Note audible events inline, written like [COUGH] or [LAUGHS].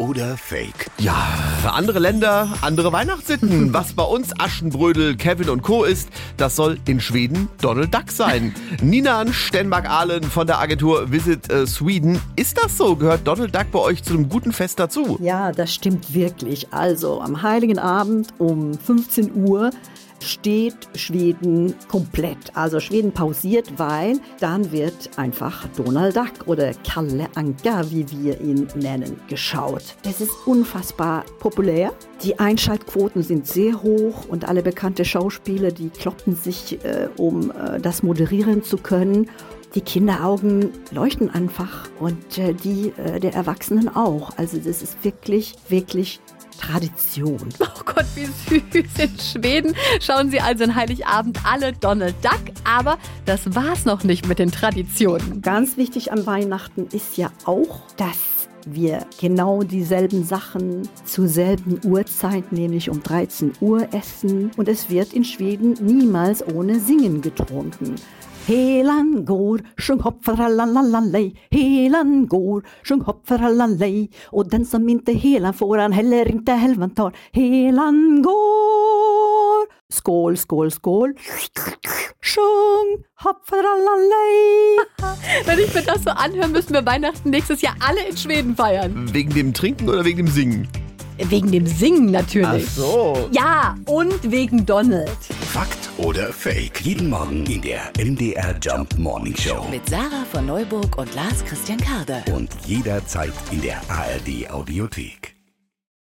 oder Fake? Ja, für andere Länder, andere Weihnachtssitten. [LAUGHS] Was bei uns Aschenbrödel, Kevin und Co. ist, das soll in Schweden Donald Duck sein. [LAUGHS] Nina Stenmark-Ahlen von der Agentur Visit äh, Sweden. Ist das so? Gehört Donald Duck bei euch zu einem guten Fest dazu? Ja, das stimmt wirklich. Also am Heiligen Abend um 15 Uhr steht Schweden komplett. Also Schweden pausiert, weil dann wird einfach Donald Duck oder Kalle Anka, wie wir ihn nennen, geschaut. Es ist unfassbar populär. Die Einschaltquoten sind sehr hoch und alle bekannte Schauspieler, die kloppen sich, äh, um äh, das moderieren zu können. Die Kinderaugen leuchten einfach und äh, die äh, der Erwachsenen auch. Also das ist wirklich, wirklich Tradition. [LAUGHS] Oh Gott, wie süß. In Schweden schauen sie also an Heiligabend alle Donald Duck. Aber das war's noch nicht mit den Traditionen. Ganz wichtig an Weihnachten ist ja auch, dass wir genau dieselben Sachen zur selben Uhrzeit, nämlich um 13 Uhr essen. Und es wird in Schweden niemals ohne Singen getrunken. Helan går, sjung hopp för Helan går, sjung hopp för Och den som inte helan får han heller inte helvan tar. Helan går. Skål, skål, skål. Sjung Wenn ich mir das so anhöre, müssen wir Weihnachten nächstes Jahr alle in Schweden feiern. Wegen dem Trinken oder wegen dem Singen? Wegen dem Singen natürlich. Ach so. Ja, und wegen Donald. Fakt oder Fake? Jeden Morgen in der MDR Jump Morning Show. Mit Sarah von Neuburg und Lars Christian Karde. Und jederzeit in der ARD Audiothek.